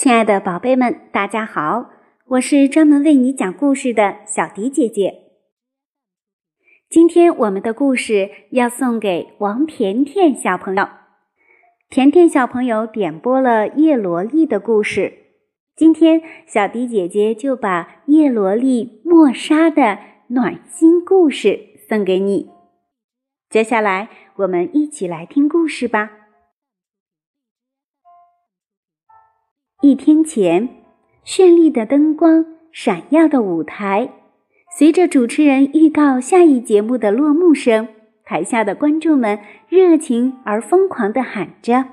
亲爱的宝贝们，大家好！我是专门为你讲故事的小迪姐姐。今天我们的故事要送给王甜甜小朋友。甜甜小朋友点播了叶罗丽的故事，今天小迪姐姐就把叶罗丽默莎的暖心故事送给你。接下来，我们一起来听故事吧。一天前，绚丽的灯光、闪耀的舞台，随着主持人预告下一节目的落幕声，台下的观众们热情而疯狂地喊着：“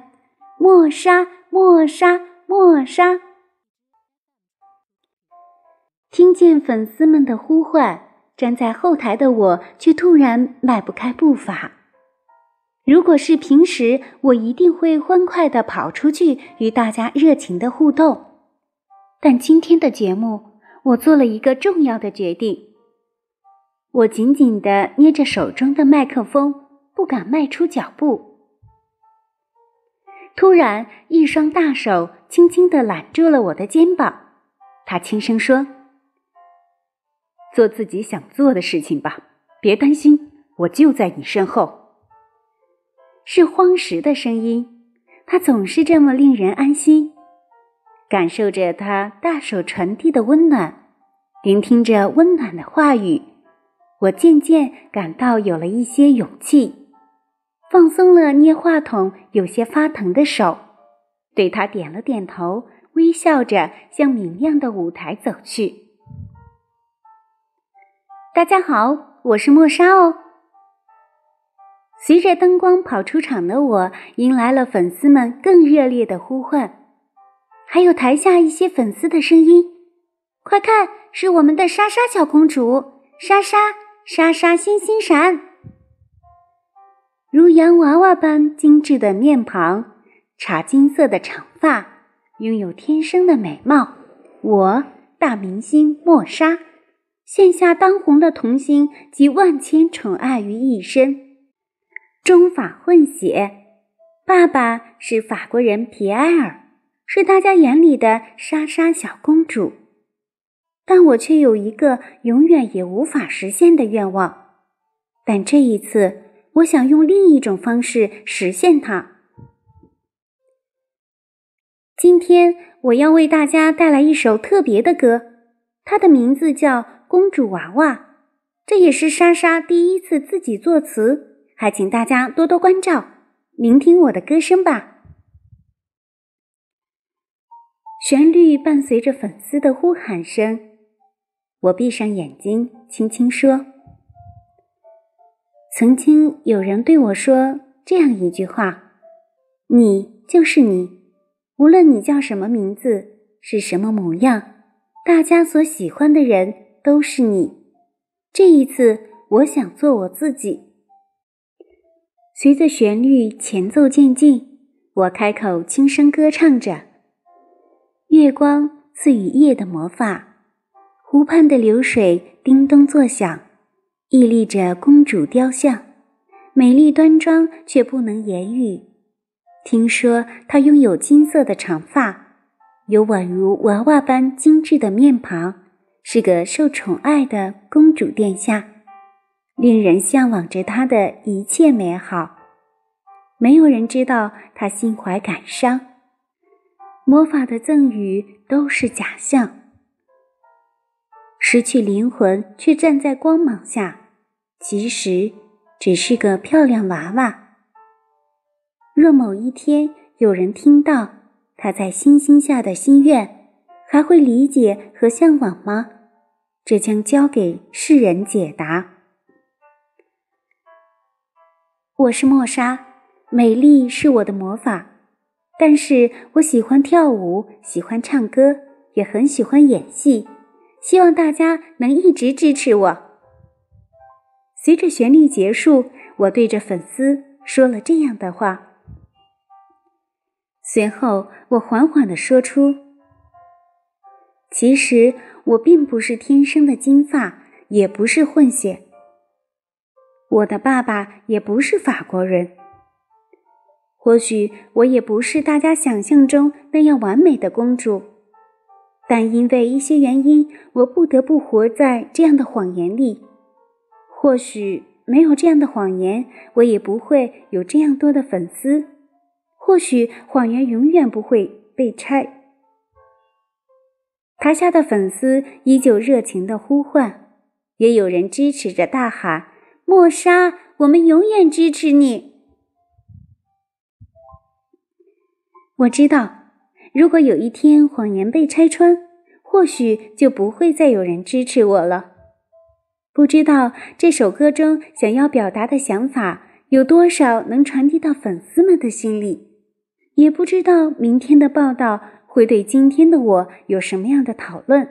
莫莎，莫莎，莫莎！”听见粉丝们的呼唤，站在后台的我却突然迈不开步伐。如果是平时，我一定会欢快地跑出去与大家热情的互动。但今天的节目，我做了一个重要的决定。我紧紧地捏着手中的麦克风，不敢迈出脚步。突然，一双大手轻轻地揽住了我的肩膀，他轻声说：“做自己想做的事情吧，别担心，我就在你身后。”是荒石的声音，它总是这么令人安心。感受着他大手传递的温暖，聆听着温暖的话语，我渐渐感到有了一些勇气，放松了捏话筒有些发疼的手，对他点了点头，微笑着向明亮的舞台走去。大家好，我是莫莎哦。随着灯光跑出场的我，迎来了粉丝们更热烈的呼唤，还有台下一些粉丝的声音：“快看，是我们的莎莎小公主！莎莎，莎莎，星星闪！”如洋娃娃般精致的面庞，茶金色的长发，拥有天生的美貌。我，大明星莫莎，线下当红的童星，集万千宠爱于一身。中法混血，爸爸是法国人皮埃尔，是大家眼里的莎莎小公主。但我却有一个永远也无法实现的愿望，但这一次，我想用另一种方式实现它。今天我要为大家带来一首特别的歌，它的名字叫《公主娃娃》，这也是莎莎第一次自己作词。还请大家多多关照，聆听我的歌声吧。旋律伴随着粉丝的呼喊声，我闭上眼睛，轻轻说：“曾经有人对我说这样一句话，你就是你，无论你叫什么名字，是什么模样，大家所喜欢的人都是你。这一次，我想做我自己。”随着旋律前奏渐进，我开口轻声歌唱着：“月光赐予夜的魔法，湖畔的流水叮咚作响，屹立着公主雕像，美丽端庄却不能言语。听说她拥有金色的长发，有宛如娃娃般精致的面庞，是个受宠爱的公主殿下。”令人向往着他的一切美好，没有人知道他心怀感伤。魔法的赠予都是假象，失去灵魂却站在光芒下，其实只是个漂亮娃娃。若某一天有人听到他在星星下的心愿，还会理解和向往吗？这将交给世人解答。我是莫莎，美丽是我的魔法，但是我喜欢跳舞，喜欢唱歌，也很喜欢演戏。希望大家能一直支持我。随着旋律结束，我对着粉丝说了这样的话。随后，我缓缓地说出：“其实我并不是天生的金发，也不是混血。”我的爸爸也不是法国人，或许我也不是大家想象中那样完美的公主，但因为一些原因，我不得不活在这样的谎言里。或许没有这样的谎言，我也不会有这样多的粉丝。或许谎言永远不会被拆。台下的粉丝依旧热情的呼唤，也有人支持着大喊：“莫莎，我们永远支持你！”我知道，如果有一天谎言被拆穿，或许就不会再有人支持我了。不知道这首歌中想要表达的想法有多少能传递到粉丝们的心里，也不知道明天的报道。会对今天的我有什么样的讨论？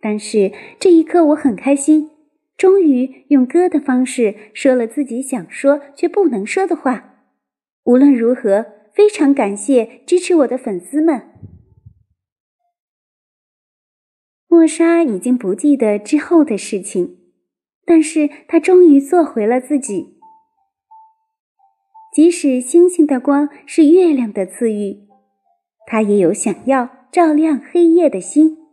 但是这一刻我很开心，终于用歌的方式说了自己想说却不能说的话。无论如何，非常感谢支持我的粉丝们。莫莎已经不记得之后的事情，但是她终于做回了自己。即使星星的光是月亮的赐予。他也有想要照亮黑夜的心，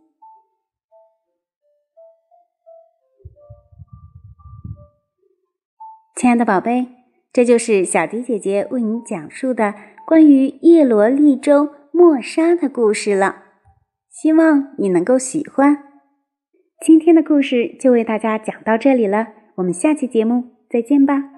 亲爱的宝贝，这就是小迪姐姐为你讲述的关于叶罗丽中莫莎的故事了。希望你能够喜欢。今天的故事就为大家讲到这里了，我们下期节目再见吧。